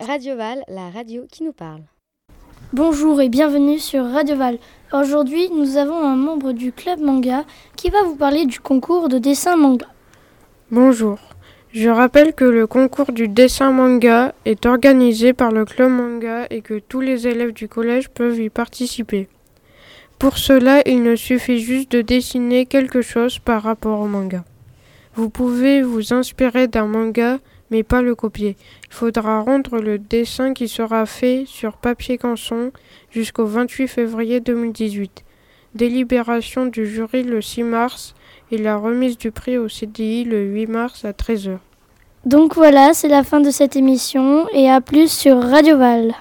Radio Val, la radio qui nous parle. Bonjour et bienvenue sur Radio Val. Aujourd'hui, nous avons un membre du club manga qui va vous parler du concours de dessin manga. Bonjour. Je rappelle que le concours du dessin manga est organisé par le club manga et que tous les élèves du collège peuvent y participer. Pour cela, il ne suffit juste de dessiner quelque chose par rapport au manga. Vous pouvez vous inspirer d'un manga, mais pas le copier. Il faudra rendre le dessin qui sera fait sur papier canson jusqu'au 28 février 2018. Délibération du jury le 6 mars et la remise du prix au CDI le 8 mars à 13h. Donc voilà, c'est la fin de cette émission et à plus sur Radio Val.